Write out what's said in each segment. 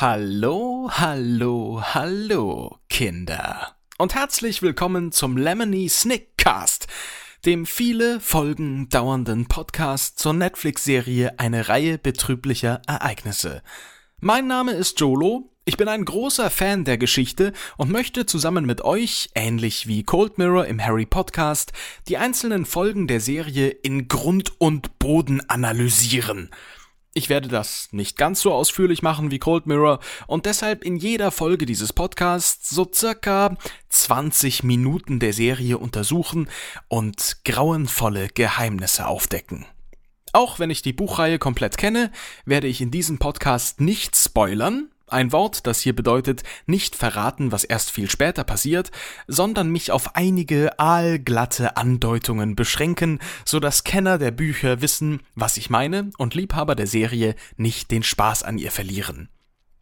Hallo, hallo, hallo, Kinder. Und herzlich willkommen zum Lemony Snickcast, dem viele Folgen dauernden Podcast zur Netflix-Serie Eine Reihe betrüblicher Ereignisse. Mein Name ist Jolo, ich bin ein großer Fan der Geschichte und möchte zusammen mit euch, ähnlich wie Cold Mirror im Harry Podcast, die einzelnen Folgen der Serie in Grund und Boden analysieren – ich werde das nicht ganz so ausführlich machen wie Cold Mirror und deshalb in jeder Folge dieses Podcasts so circa 20 Minuten der Serie untersuchen und grauenvolle Geheimnisse aufdecken. Auch wenn ich die Buchreihe komplett kenne, werde ich in diesem Podcast nicht spoilern, ein Wort, das hier bedeutet, nicht verraten, was erst viel später passiert, sondern mich auf einige aalglatte Andeutungen beschränken, so dass Kenner der Bücher wissen, was ich meine und Liebhaber der Serie nicht den Spaß an ihr verlieren.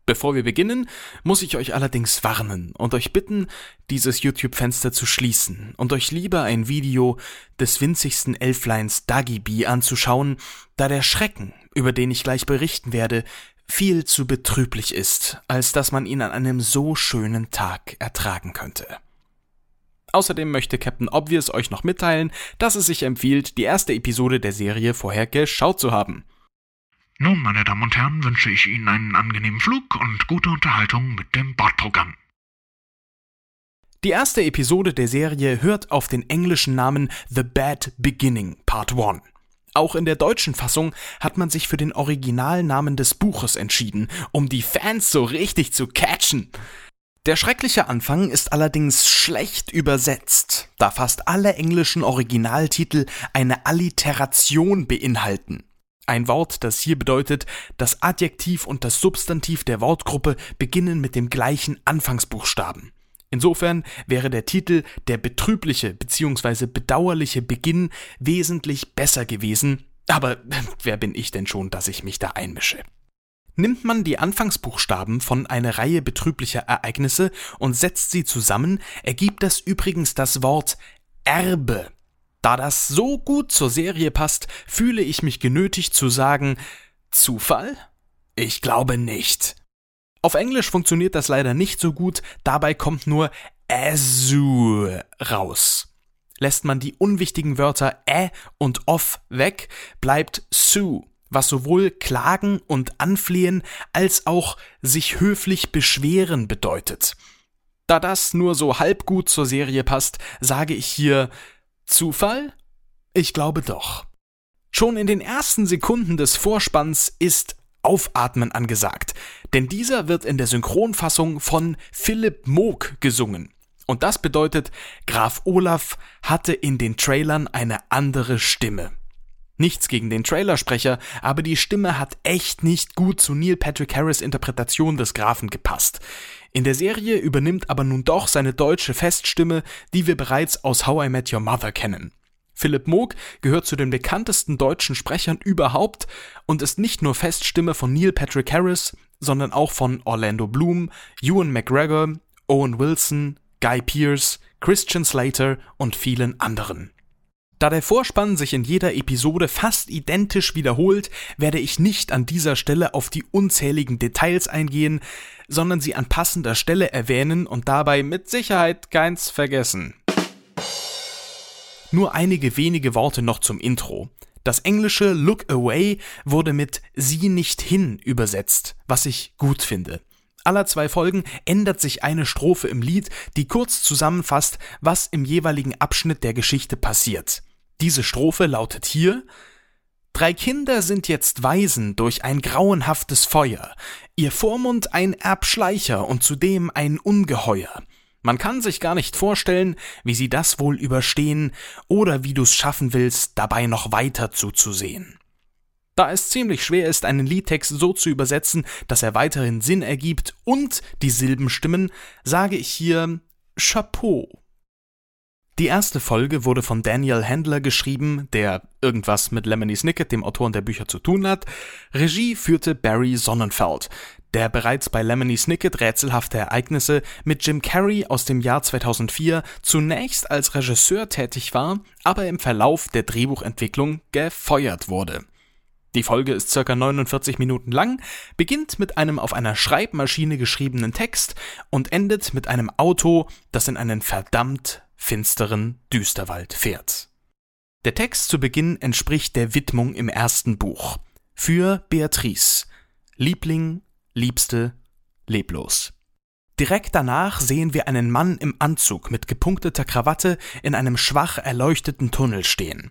Bevor wir beginnen, muss ich euch allerdings warnen und euch bitten, dieses YouTube-Fenster zu schließen und euch lieber ein Video des winzigsten Elfleins Dagibi anzuschauen, da der Schrecken, über den ich gleich berichten werde, viel zu betrüblich ist, als dass man ihn an einem so schönen Tag ertragen könnte. Außerdem möchte Captain Obvious euch noch mitteilen, dass es sich empfiehlt, die erste Episode der Serie vorher geschaut zu haben. Nun, meine Damen und Herren, wünsche ich Ihnen einen angenehmen Flug und gute Unterhaltung mit dem Bordprogramm. Die erste Episode der Serie hört auf den englischen Namen The Bad Beginning Part 1. Auch in der deutschen Fassung hat man sich für den Originalnamen des Buches entschieden, um die Fans so richtig zu catchen. Der schreckliche Anfang ist allerdings schlecht übersetzt, da fast alle englischen Originaltitel eine Alliteration beinhalten. Ein Wort, das hier bedeutet, das Adjektiv und das Substantiv der Wortgruppe beginnen mit dem gleichen Anfangsbuchstaben. Insofern wäre der Titel Der betrübliche bzw. bedauerliche Beginn wesentlich besser gewesen, aber wer bin ich denn schon, dass ich mich da einmische? Nimmt man die Anfangsbuchstaben von einer Reihe betrüblicher Ereignisse und setzt sie zusammen, ergibt das übrigens das Wort Erbe. Da das so gut zur Serie passt, fühle ich mich genötigt zu sagen Zufall? Ich glaube nicht. Auf Englisch funktioniert das leider nicht so gut, dabei kommt nur Azure raus. Lässt man die unwichtigen Wörter ä und off weg, bleibt sue, was sowohl klagen und anflehen als auch sich höflich beschweren bedeutet. Da das nur so halb gut zur Serie passt, sage ich hier Zufall? Ich glaube doch. Schon in den ersten Sekunden des Vorspanns ist Aufatmen angesagt, denn dieser wird in der Synchronfassung von Philipp Moog gesungen. Und das bedeutet, Graf Olaf hatte in den Trailern eine andere Stimme. Nichts gegen den Trailersprecher, aber die Stimme hat echt nicht gut zu Neil Patrick Harris Interpretation des Grafen gepasst. In der Serie übernimmt aber nun doch seine deutsche Feststimme, die wir bereits aus How I Met Your Mother kennen. Philipp Moog gehört zu den bekanntesten deutschen Sprechern überhaupt und ist nicht nur Feststimme von Neil Patrick Harris, sondern auch von Orlando Bloom, Ewan McGregor, Owen Wilson, Guy Pearce, Christian Slater und vielen anderen. Da der Vorspann sich in jeder Episode fast identisch wiederholt, werde ich nicht an dieser Stelle auf die unzähligen Details eingehen, sondern sie an passender Stelle erwähnen und dabei mit Sicherheit keins vergessen. Nur einige wenige Worte noch zum Intro. Das englische Look Away wurde mit Sieh nicht hin übersetzt, was ich gut finde. Aller zwei Folgen ändert sich eine Strophe im Lied, die kurz zusammenfasst, was im jeweiligen Abschnitt der Geschichte passiert. Diese Strophe lautet hier Drei Kinder sind jetzt Waisen durch ein grauenhaftes Feuer, ihr Vormund ein Erbschleicher und zudem ein Ungeheuer. Man kann sich gar nicht vorstellen, wie sie das wohl überstehen oder wie du's schaffen willst, dabei noch weiter zuzusehen. Da es ziemlich schwer ist, einen Liedtext so zu übersetzen, dass er weiterhin Sinn ergibt und die Silben stimmen, sage ich hier Chapeau. Die erste Folge wurde von Daniel Handler geschrieben, der irgendwas mit Lemony Snicket, dem Autoren der Bücher, zu tun hat. Regie führte Barry Sonnenfeld der bereits bei Lemony Snicket rätselhafte Ereignisse mit Jim Carrey aus dem Jahr 2004 zunächst als Regisseur tätig war, aber im Verlauf der Drehbuchentwicklung gefeuert wurde. Die Folge ist circa 49 Minuten lang, beginnt mit einem auf einer Schreibmaschine geschriebenen Text und endet mit einem Auto, das in einen verdammt finsteren Düsterwald fährt. Der Text zu Beginn entspricht der Widmung im ersten Buch. Für Beatrice. Liebling, Liebste, leblos. Direkt danach sehen wir einen Mann im Anzug mit gepunkteter Krawatte in einem schwach erleuchteten Tunnel stehen.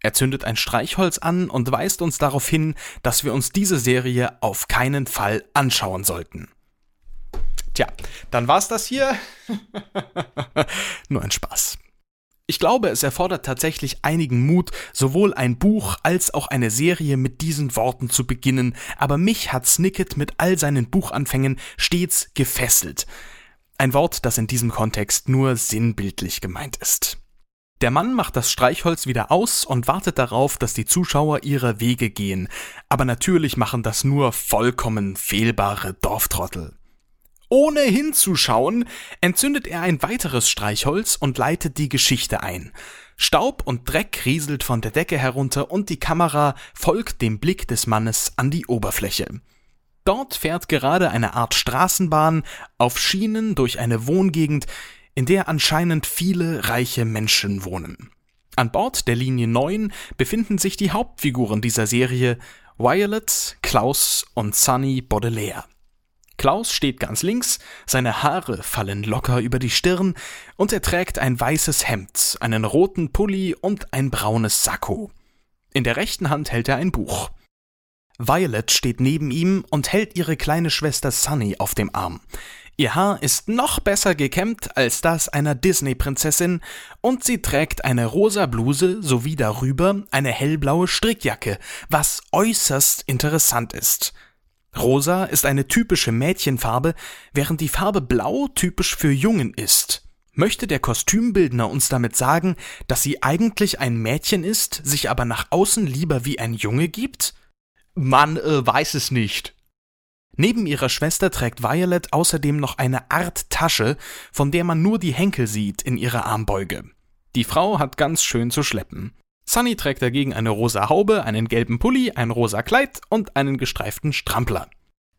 Er zündet ein Streichholz an und weist uns darauf hin, dass wir uns diese Serie auf keinen Fall anschauen sollten. Tja, dann war's das hier. Nur ein Spaß. Ich glaube, es erfordert tatsächlich einigen Mut, sowohl ein Buch als auch eine Serie mit diesen Worten zu beginnen, aber mich hat Snicket mit all seinen Buchanfängen stets gefesselt. Ein Wort, das in diesem Kontext nur sinnbildlich gemeint ist. Der Mann macht das Streichholz wieder aus und wartet darauf, dass die Zuschauer ihre Wege gehen, aber natürlich machen das nur vollkommen fehlbare Dorftrottel. Ohne hinzuschauen, entzündet er ein weiteres Streichholz und leitet die Geschichte ein. Staub und Dreck rieselt von der Decke herunter und die Kamera folgt dem Blick des Mannes an die Oberfläche. Dort fährt gerade eine Art Straßenbahn auf Schienen durch eine Wohngegend, in der anscheinend viele reiche Menschen wohnen. An Bord der Linie 9 befinden sich die Hauptfiguren dieser Serie Violet, Klaus und Sunny Baudelaire. Klaus steht ganz links, seine Haare fallen locker über die Stirn und er trägt ein weißes Hemd, einen roten Pulli und ein braunes Sakko. In der rechten Hand hält er ein Buch. Violet steht neben ihm und hält ihre kleine Schwester Sunny auf dem Arm. Ihr Haar ist noch besser gekämmt als das einer Disney-Prinzessin und sie trägt eine rosa Bluse sowie darüber eine hellblaue Strickjacke, was äußerst interessant ist. Rosa ist eine typische Mädchenfarbe, während die Farbe Blau typisch für Jungen ist. Möchte der Kostümbildner uns damit sagen, dass sie eigentlich ein Mädchen ist, sich aber nach außen lieber wie ein Junge gibt? Man äh, weiß es nicht. Neben ihrer Schwester trägt Violet außerdem noch eine Art Tasche, von der man nur die Henkel sieht in ihrer Armbeuge. Die Frau hat ganz schön zu schleppen. Sunny trägt dagegen eine rosa Haube, einen gelben Pulli, ein rosa Kleid und einen gestreiften Strampler.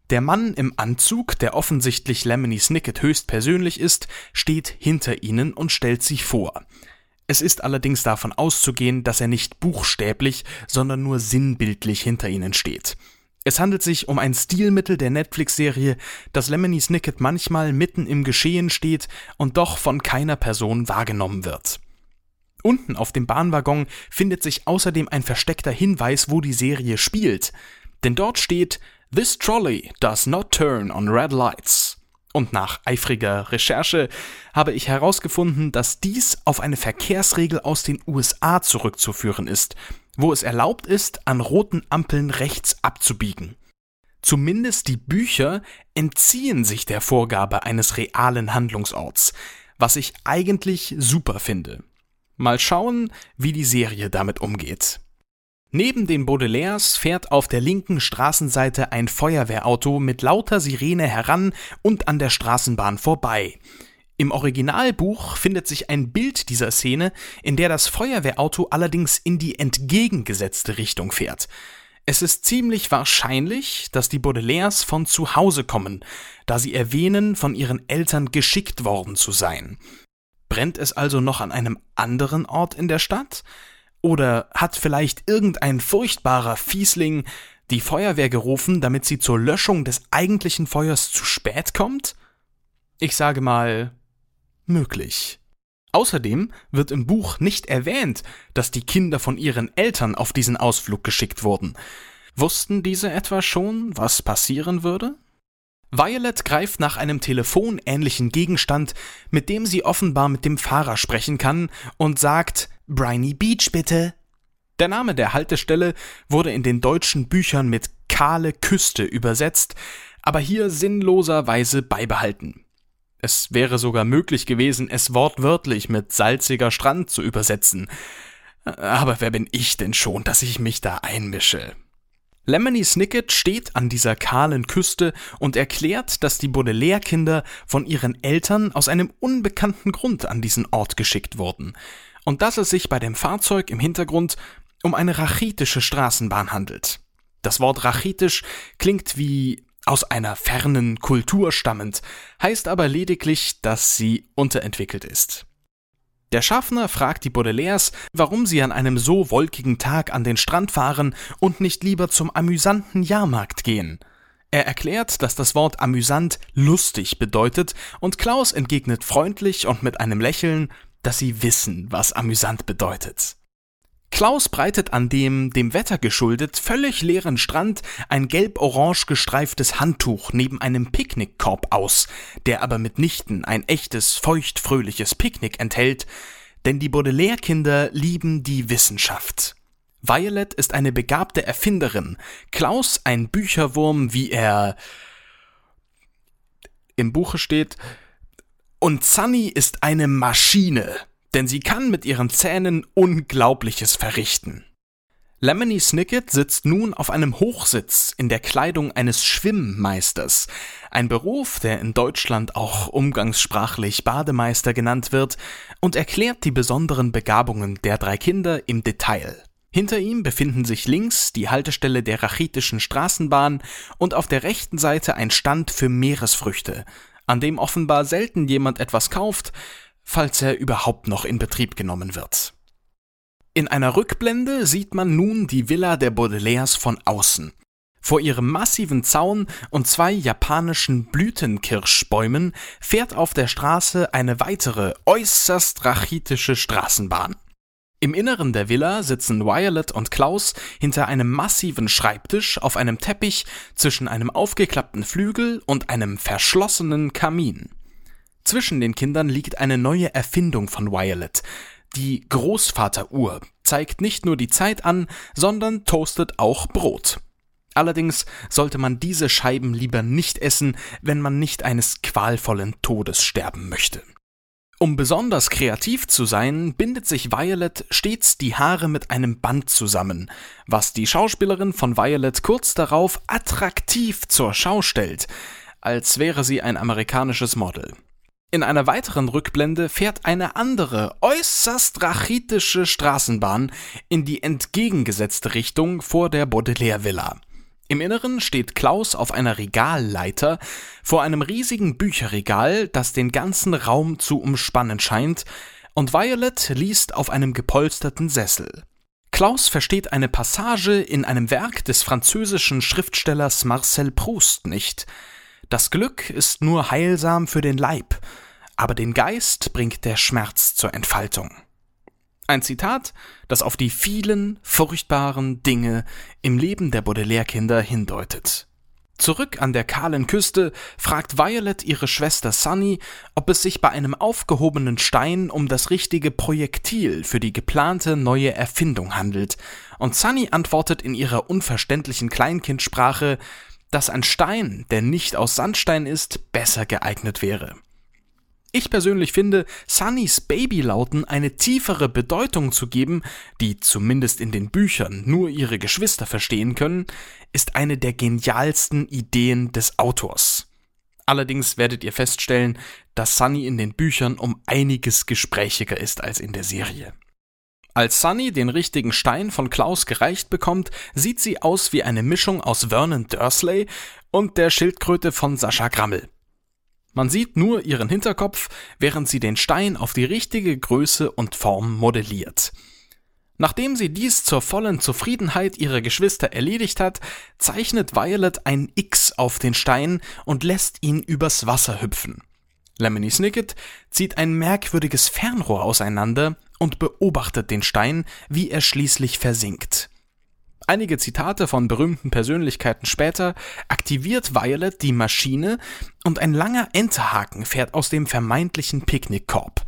Der Mann im Anzug, der offensichtlich Lemony Snicket höchstpersönlich ist, steht hinter ihnen und stellt sich vor. Es ist allerdings davon auszugehen, dass er nicht buchstäblich, sondern nur sinnbildlich hinter ihnen steht. Es handelt sich um ein Stilmittel der Netflix-Serie, dass Lemony Snicket manchmal mitten im Geschehen steht und doch von keiner Person wahrgenommen wird. Unten auf dem Bahnwaggon findet sich außerdem ein versteckter Hinweis, wo die Serie spielt. Denn dort steht This trolley does not turn on red lights. Und nach eifriger Recherche habe ich herausgefunden, dass dies auf eine Verkehrsregel aus den USA zurückzuführen ist, wo es erlaubt ist, an roten Ampeln rechts abzubiegen. Zumindest die Bücher entziehen sich der Vorgabe eines realen Handlungsorts, was ich eigentlich super finde. Mal schauen, wie die Serie damit umgeht. Neben den Baudelaires fährt auf der linken Straßenseite ein Feuerwehrauto mit lauter Sirene heran und an der Straßenbahn vorbei. Im Originalbuch findet sich ein Bild dieser Szene, in der das Feuerwehrauto allerdings in die entgegengesetzte Richtung fährt. Es ist ziemlich wahrscheinlich, dass die Baudelaires von zu Hause kommen, da sie erwähnen, von ihren Eltern geschickt worden zu sein. Brennt es also noch an einem anderen Ort in der Stadt? Oder hat vielleicht irgendein furchtbarer Fiesling die Feuerwehr gerufen, damit sie zur Löschung des eigentlichen Feuers zu spät kommt? Ich sage mal, möglich. Außerdem wird im Buch nicht erwähnt, dass die Kinder von ihren Eltern auf diesen Ausflug geschickt wurden. Wussten diese etwa schon, was passieren würde? Violet greift nach einem telefonähnlichen Gegenstand, mit dem sie offenbar mit dem Fahrer sprechen kann, und sagt Briny Beach bitte. Der Name der Haltestelle wurde in den deutschen Büchern mit kahle Küste übersetzt, aber hier sinnloserweise beibehalten. Es wäre sogar möglich gewesen, es wortwörtlich mit salziger Strand zu übersetzen. Aber wer bin ich denn schon, dass ich mich da einmische? Lemony Snicket steht an dieser kahlen Küste und erklärt, dass die Baudelaire-Kinder von ihren Eltern aus einem unbekannten Grund an diesen Ort geschickt wurden und dass es sich bei dem Fahrzeug im Hintergrund um eine rachitische Straßenbahn handelt. Das Wort rachitisch klingt wie aus einer fernen Kultur stammend, heißt aber lediglich, dass sie unterentwickelt ist. Der Schaffner fragt die Baudelaires, warum sie an einem so wolkigen Tag an den Strand fahren und nicht lieber zum amüsanten Jahrmarkt gehen. Er erklärt, dass das Wort amüsant lustig bedeutet, und Klaus entgegnet freundlich und mit einem Lächeln, dass sie wissen, was amüsant bedeutet. Klaus breitet an dem, dem Wetter geschuldet, völlig leeren Strand ein gelb-orange gestreiftes Handtuch neben einem Picknickkorb aus, der aber mitnichten ein echtes, feuchtfröhliches Picknick enthält, denn die Baudelaire-Kinder lieben die Wissenschaft. Violet ist eine begabte Erfinderin, Klaus ein Bücherwurm, wie er im Buche steht, und Sunny ist eine Maschine denn sie kann mit ihren Zähnen Unglaubliches verrichten. Lemony Snicket sitzt nun auf einem Hochsitz in der Kleidung eines Schwimmmeisters, ein Beruf, der in Deutschland auch umgangssprachlich Bademeister genannt wird, und erklärt die besonderen Begabungen der drei Kinder im Detail. Hinter ihm befinden sich links die Haltestelle der rachitischen Straßenbahn und auf der rechten Seite ein Stand für Meeresfrüchte, an dem offenbar selten jemand etwas kauft, falls er überhaupt noch in Betrieb genommen wird. In einer Rückblende sieht man nun die Villa der Baudelaires von außen. Vor ihrem massiven Zaun und zwei japanischen Blütenkirschbäumen fährt auf der Straße eine weitere, äußerst rachitische Straßenbahn. Im Inneren der Villa sitzen Violet und Klaus hinter einem massiven Schreibtisch auf einem Teppich zwischen einem aufgeklappten Flügel und einem verschlossenen Kamin. Zwischen den Kindern liegt eine neue Erfindung von Violet. Die Großvateruhr zeigt nicht nur die Zeit an, sondern toastet auch Brot. Allerdings sollte man diese Scheiben lieber nicht essen, wenn man nicht eines qualvollen Todes sterben möchte. Um besonders kreativ zu sein, bindet sich Violet stets die Haare mit einem Band zusammen, was die Schauspielerin von Violet kurz darauf attraktiv zur Schau stellt, als wäre sie ein amerikanisches Model. In einer weiteren Rückblende fährt eine andere, äußerst rachitische Straßenbahn in die entgegengesetzte Richtung vor der Baudelaire Villa. Im Inneren steht Klaus auf einer Regalleiter vor einem riesigen Bücherregal, das den ganzen Raum zu umspannen scheint, und Violet liest auf einem gepolsterten Sessel. Klaus versteht eine Passage in einem Werk des französischen Schriftstellers Marcel Proust nicht. Das Glück ist nur heilsam für den Leib, aber den Geist bringt der Schmerz zur Entfaltung. Ein Zitat, das auf die vielen furchtbaren Dinge im Leben der Baudelaire-Kinder hindeutet. Zurück an der kahlen Küste fragt Violet ihre Schwester Sunny, ob es sich bei einem aufgehobenen Stein um das richtige Projektil für die geplante neue Erfindung handelt, und Sunny antwortet in ihrer unverständlichen Kleinkindsprache, dass ein Stein, der nicht aus Sandstein ist, besser geeignet wäre. Ich persönlich finde, Sunnys Babylauten eine tiefere Bedeutung zu geben, die zumindest in den Büchern nur ihre Geschwister verstehen können, ist eine der genialsten Ideen des Autors. Allerdings werdet ihr feststellen, dass Sunny in den Büchern um einiges gesprächiger ist als in der Serie. Als Sunny den richtigen Stein von Klaus gereicht bekommt, sieht sie aus wie eine Mischung aus Vernon Dursley und der Schildkröte von Sascha Grammel. Man sieht nur ihren Hinterkopf, während sie den Stein auf die richtige Größe und Form modelliert. Nachdem sie dies zur vollen Zufriedenheit ihrer Geschwister erledigt hat, zeichnet Violet ein X auf den Stein und lässt ihn übers Wasser hüpfen. Lemony Snicket zieht ein merkwürdiges Fernrohr auseinander und beobachtet den Stein, wie er schließlich versinkt. Einige Zitate von berühmten Persönlichkeiten später aktiviert Violet die Maschine und ein langer Enterhaken fährt aus dem vermeintlichen Picknickkorb.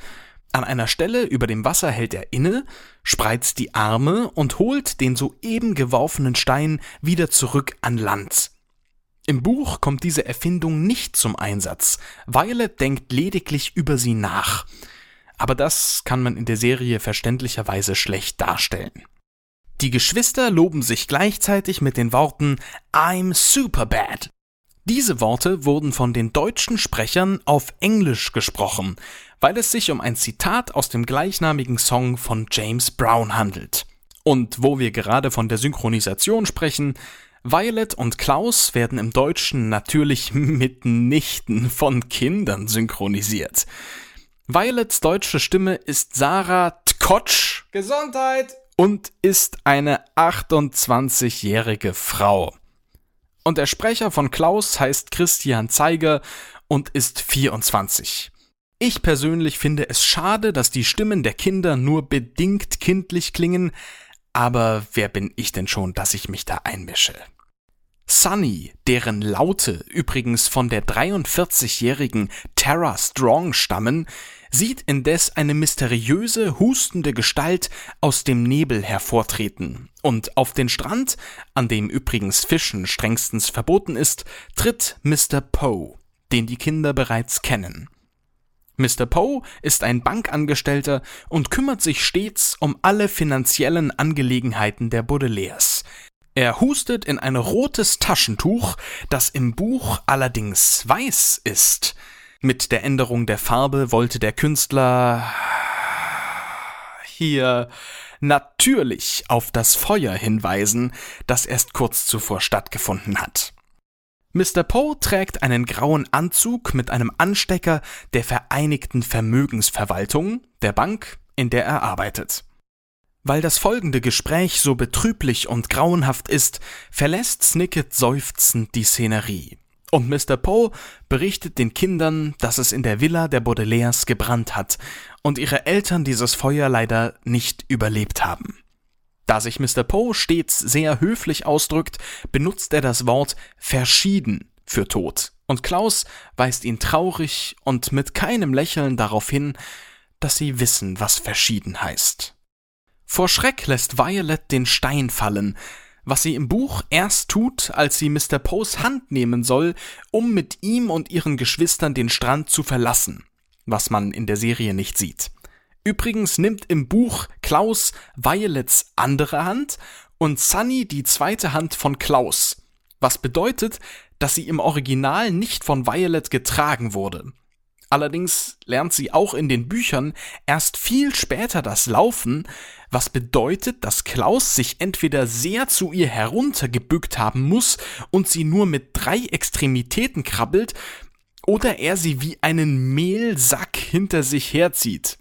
An einer Stelle über dem Wasser hält er inne, spreizt die Arme und holt den soeben geworfenen Stein wieder zurück an Land. Im Buch kommt diese Erfindung nicht zum Einsatz. Violet denkt lediglich über sie nach. Aber das kann man in der Serie verständlicherweise schlecht darstellen. Die Geschwister loben sich gleichzeitig mit den Worten I'm super bad. Diese Worte wurden von den deutschen Sprechern auf Englisch gesprochen, weil es sich um ein Zitat aus dem gleichnamigen Song von James Brown handelt. Und wo wir gerade von der Synchronisation sprechen, Violet und Klaus werden im Deutschen natürlich mitnichten von Kindern synchronisiert. Violets deutsche Stimme ist Sarah Tkotsch. Gesundheit! Und ist eine 28-jährige Frau. Und der Sprecher von Klaus heißt Christian Zeiger und ist 24. Ich persönlich finde es schade, dass die Stimmen der Kinder nur bedingt kindlich klingen, aber wer bin ich denn schon, dass ich mich da einmische? Sunny, deren Laute übrigens von der 43-jährigen Tara Strong stammen, sieht indes eine mysteriöse, hustende Gestalt aus dem Nebel hervortreten, und auf den Strand, an dem übrigens Fischen strengstens verboten ist, tritt Mr. Poe, den die Kinder bereits kennen. Mr. Poe ist ein Bankangestellter und kümmert sich stets um alle finanziellen Angelegenheiten der Baudelaires, er hustet in ein rotes Taschentuch, das im Buch allerdings weiß ist. Mit der Änderung der Farbe wollte der Künstler hier natürlich auf das Feuer hinweisen, das erst kurz zuvor stattgefunden hat. Mr. Poe trägt einen grauen Anzug mit einem Anstecker der Vereinigten Vermögensverwaltung, der Bank, in der er arbeitet. Weil das folgende Gespräch so betrüblich und grauenhaft ist, verlässt Snicket seufzend die Szenerie. Und Mr. Poe berichtet den Kindern, dass es in der Villa der Baudelaires gebrannt hat und ihre Eltern dieses Feuer leider nicht überlebt haben. Da sich Mr. Poe stets sehr höflich ausdrückt, benutzt er das Wort verschieden für tot. Und Klaus weist ihn traurig und mit keinem Lächeln darauf hin, dass sie wissen, was verschieden heißt. Vor Schreck lässt Violet den Stein fallen, was sie im Buch erst tut, als sie Mr. Poes Hand nehmen soll, um mit ihm und ihren Geschwistern den Strand zu verlassen, was man in der Serie nicht sieht. Übrigens nimmt im Buch Klaus Violets andere Hand und Sunny die zweite Hand von Klaus, was bedeutet, dass sie im Original nicht von Violet getragen wurde. Allerdings lernt sie auch in den Büchern erst viel später das Laufen, was bedeutet, dass Klaus sich entweder sehr zu ihr heruntergebückt haben muss und sie nur mit drei Extremitäten krabbelt, oder er sie wie einen Mehlsack hinter sich herzieht.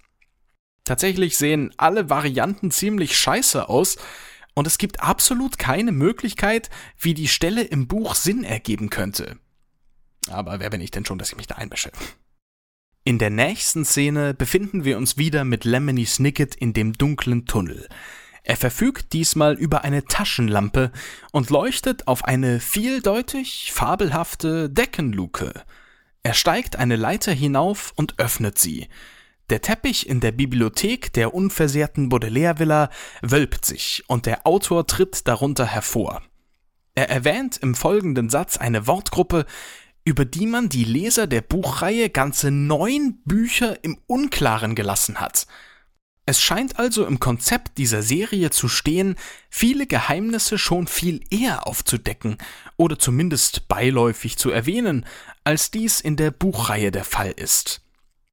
Tatsächlich sehen alle Varianten ziemlich scheiße aus, und es gibt absolut keine Möglichkeit, wie die Stelle im Buch Sinn ergeben könnte. Aber wer bin ich denn schon, dass ich mich da einmische? In der nächsten Szene befinden wir uns wieder mit Lemony Snicket in dem dunklen Tunnel. Er verfügt diesmal über eine Taschenlampe und leuchtet auf eine vieldeutig fabelhafte Deckenluke. Er steigt eine Leiter hinauf und öffnet sie. Der Teppich in der Bibliothek der unversehrten Baudelaire-Villa wölbt sich und der Autor tritt darunter hervor. Er erwähnt im folgenden Satz eine Wortgruppe, über die man die Leser der Buchreihe ganze neun Bücher im Unklaren gelassen hat. Es scheint also im Konzept dieser Serie zu stehen, viele Geheimnisse schon viel eher aufzudecken oder zumindest beiläufig zu erwähnen, als dies in der Buchreihe der Fall ist.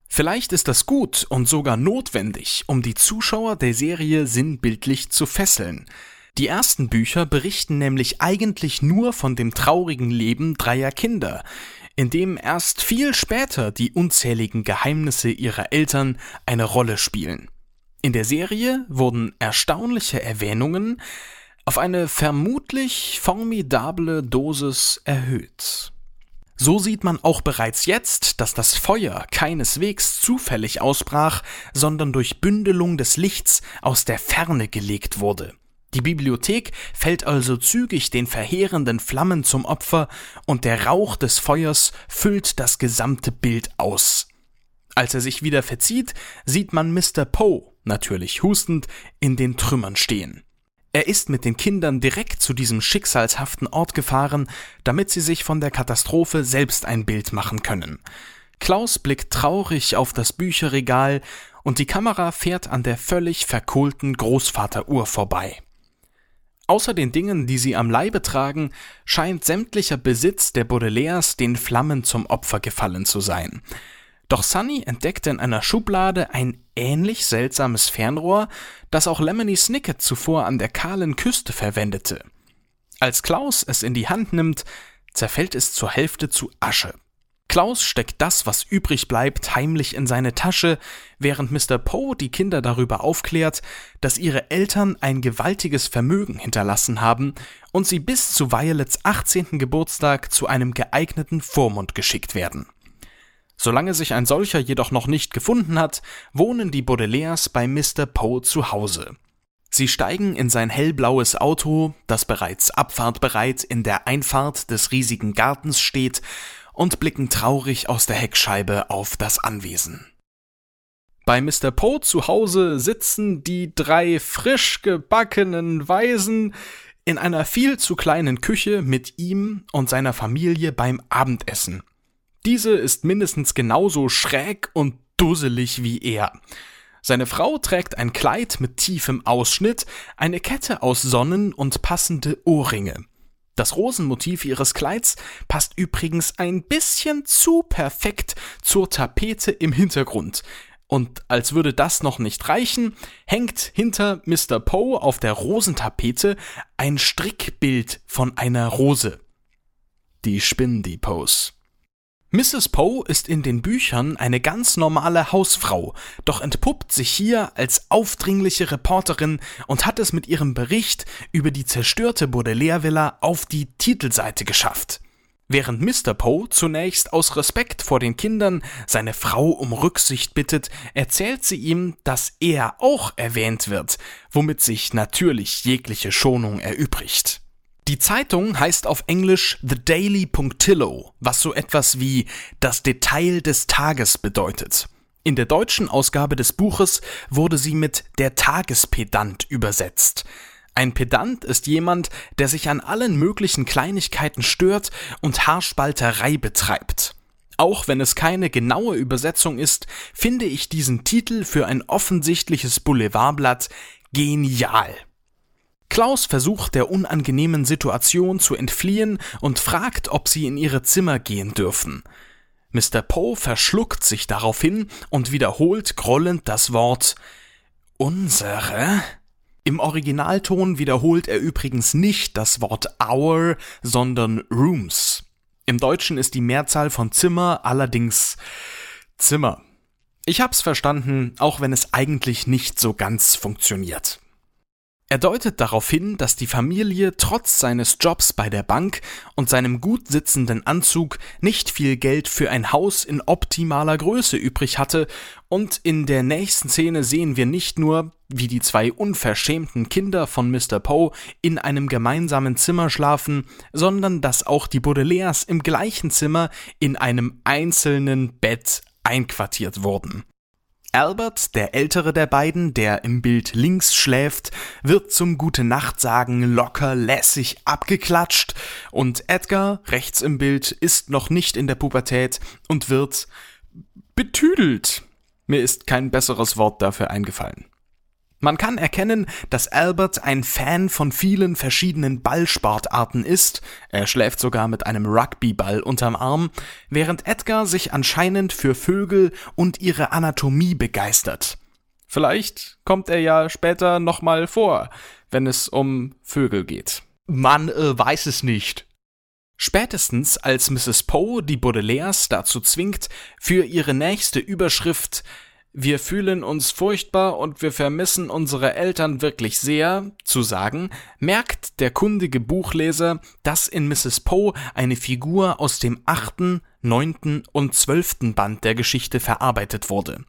Vielleicht ist das gut und sogar notwendig, um die Zuschauer der Serie sinnbildlich zu fesseln, die ersten Bücher berichten nämlich eigentlich nur von dem traurigen Leben dreier Kinder, in dem erst viel später die unzähligen Geheimnisse ihrer Eltern eine Rolle spielen. In der Serie wurden erstaunliche Erwähnungen auf eine vermutlich formidable Dosis erhöht. So sieht man auch bereits jetzt, dass das Feuer keineswegs zufällig ausbrach, sondern durch Bündelung des Lichts aus der Ferne gelegt wurde. Die Bibliothek fällt also zügig den verheerenden Flammen zum Opfer und der Rauch des Feuers füllt das gesamte Bild aus. Als er sich wieder verzieht, sieht man Mr. Poe, natürlich hustend, in den Trümmern stehen. Er ist mit den Kindern direkt zu diesem schicksalshaften Ort gefahren, damit sie sich von der Katastrophe selbst ein Bild machen können. Klaus blickt traurig auf das Bücherregal und die Kamera fährt an der völlig verkohlten Großvateruhr vorbei. Außer den Dingen, die sie am Leibe tragen, scheint sämtlicher Besitz der Baudelaires den Flammen zum Opfer gefallen zu sein. Doch Sunny entdeckte in einer Schublade ein ähnlich seltsames Fernrohr, das auch Lemony Snicket zuvor an der kahlen Küste verwendete. Als Klaus es in die Hand nimmt, zerfällt es zur Hälfte zu Asche. Klaus steckt das, was übrig bleibt, heimlich in seine Tasche, während Mr. Poe die Kinder darüber aufklärt, dass ihre Eltern ein gewaltiges Vermögen hinterlassen haben und sie bis zu Violets 18. Geburtstag zu einem geeigneten Vormund geschickt werden. Solange sich ein solcher jedoch noch nicht gefunden hat, wohnen die Baudelaires bei Mr. Poe zu Hause. Sie steigen in sein hellblaues Auto, das bereits abfahrtbereit in der Einfahrt des riesigen Gartens steht, und blicken traurig aus der Heckscheibe auf das Anwesen. Bei Mr. Poe zu Hause sitzen die drei frisch gebackenen Waisen in einer viel zu kleinen Küche mit ihm und seiner Familie beim Abendessen. Diese ist mindestens genauso schräg und dusselig wie er. Seine Frau trägt ein Kleid mit tiefem Ausschnitt, eine Kette aus Sonnen und passende Ohrringe. Das Rosenmotiv ihres Kleids passt übrigens ein bisschen zu perfekt zur Tapete im Hintergrund. Und als würde das noch nicht reichen, hängt hinter Mr. Poe auf der Rosentapete ein Strickbild von einer Rose. Die spinnen die Poes. Mrs. Poe ist in den Büchern eine ganz normale Hausfrau, doch entpuppt sich hier als aufdringliche Reporterin und hat es mit ihrem Bericht über die zerstörte Baudelaire-Villa auf die Titelseite geschafft. Während Mr. Poe zunächst aus Respekt vor den Kindern seine Frau um Rücksicht bittet, erzählt sie ihm, dass er auch erwähnt wird, womit sich natürlich jegliche Schonung erübrigt. Die Zeitung heißt auf Englisch The Daily Punctillo, was so etwas wie das Detail des Tages bedeutet. In der deutschen Ausgabe des Buches wurde sie mit der Tagespedant übersetzt. Ein Pedant ist jemand, der sich an allen möglichen Kleinigkeiten stört und Haarspalterei betreibt. Auch wenn es keine genaue Übersetzung ist, finde ich diesen Titel für ein offensichtliches Boulevardblatt genial. Klaus versucht der unangenehmen Situation zu entfliehen und fragt, ob sie in ihre Zimmer gehen dürfen. Mr. Poe verschluckt sich daraufhin und wiederholt grollend das Wort unsere. Im Originalton wiederholt er übrigens nicht das Wort our, sondern rooms. Im Deutschen ist die Mehrzahl von Zimmer allerdings Zimmer. Ich hab's verstanden, auch wenn es eigentlich nicht so ganz funktioniert. Er deutet darauf hin, dass die Familie trotz seines Jobs bei der Bank und seinem gut sitzenden Anzug nicht viel Geld für ein Haus in optimaler Größe übrig hatte, und in der nächsten Szene sehen wir nicht nur, wie die zwei unverschämten Kinder von Mr. Poe in einem gemeinsamen Zimmer schlafen, sondern dass auch die Baudelaires im gleichen Zimmer in einem einzelnen Bett einquartiert wurden. Albert, der ältere der beiden, der im Bild links schläft, wird zum Gute Nacht sagen locker lässig abgeklatscht und Edgar, rechts im Bild, ist noch nicht in der Pubertät und wird betüdelt. Mir ist kein besseres Wort dafür eingefallen. Man kann erkennen, dass Albert ein Fan von vielen verschiedenen Ballsportarten ist, er schläft sogar mit einem Rugbyball unterm Arm, während Edgar sich anscheinend für Vögel und ihre Anatomie begeistert. Vielleicht kommt er ja später nochmal vor, wenn es um Vögel geht. Man äh, weiß es nicht. Spätestens als Mrs. Poe die Baudelaires dazu zwingt, für ihre nächste Überschrift wir fühlen uns furchtbar und wir vermissen unsere Eltern wirklich sehr, zu sagen, merkt der kundige Buchleser, dass in Mrs. Poe eine Figur aus dem achten, neunten und zwölften Band der Geschichte verarbeitet wurde.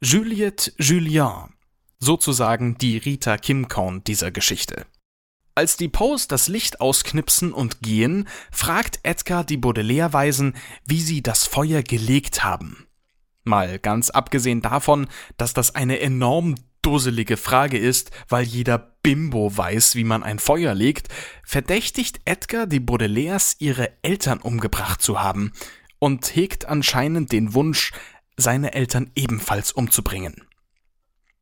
Juliette Julien, sozusagen die Rita Kimcorn dieser Geschichte. Als die Poes das Licht ausknipsen und gehen, fragt Edgar die Baudelaire-Weisen, wie sie das Feuer gelegt haben. Mal ganz abgesehen davon, dass das eine enorm dusselige Frage ist, weil jeder Bimbo weiß, wie man ein Feuer legt, verdächtigt Edgar die Baudelaires, ihre Eltern umgebracht zu haben und hegt anscheinend den Wunsch, seine Eltern ebenfalls umzubringen.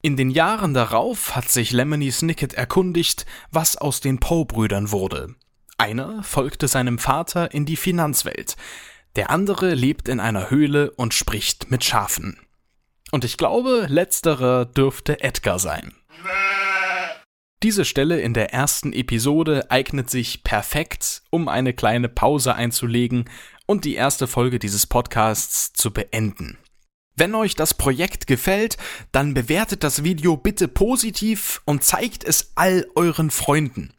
In den Jahren darauf hat sich Lemony Snicket erkundigt, was aus den Poe-Brüdern wurde. Einer folgte seinem Vater in die Finanzwelt, der andere lebt in einer Höhle und spricht mit Schafen. Und ich glaube, letzterer dürfte Edgar sein. Diese Stelle in der ersten Episode eignet sich perfekt, um eine kleine Pause einzulegen und die erste Folge dieses Podcasts zu beenden. Wenn euch das Projekt gefällt, dann bewertet das Video bitte positiv und zeigt es all euren Freunden.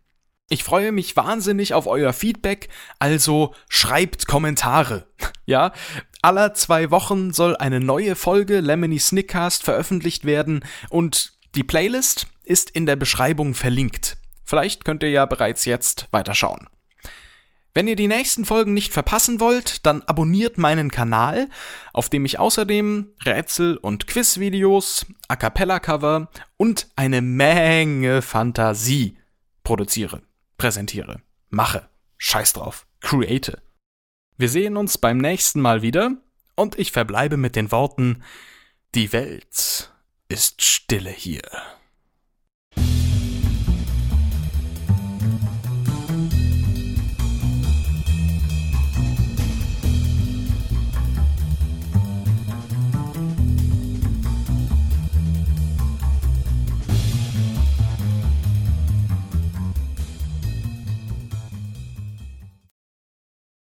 Ich freue mich wahnsinnig auf euer Feedback, also schreibt Kommentare. Ja, aller zwei Wochen soll eine neue Folge Lemony Snickcast veröffentlicht werden und die Playlist ist in der Beschreibung verlinkt. Vielleicht könnt ihr ja bereits jetzt weiterschauen. Wenn ihr die nächsten Folgen nicht verpassen wollt, dann abonniert meinen Kanal, auf dem ich außerdem Rätsel- und Quizvideos, A cappella-Cover und eine Menge Fantasie produziere präsentiere, mache, scheiß drauf, create. Wir sehen uns beim nächsten Mal wieder und ich verbleibe mit den Worten, die Welt ist stille hier.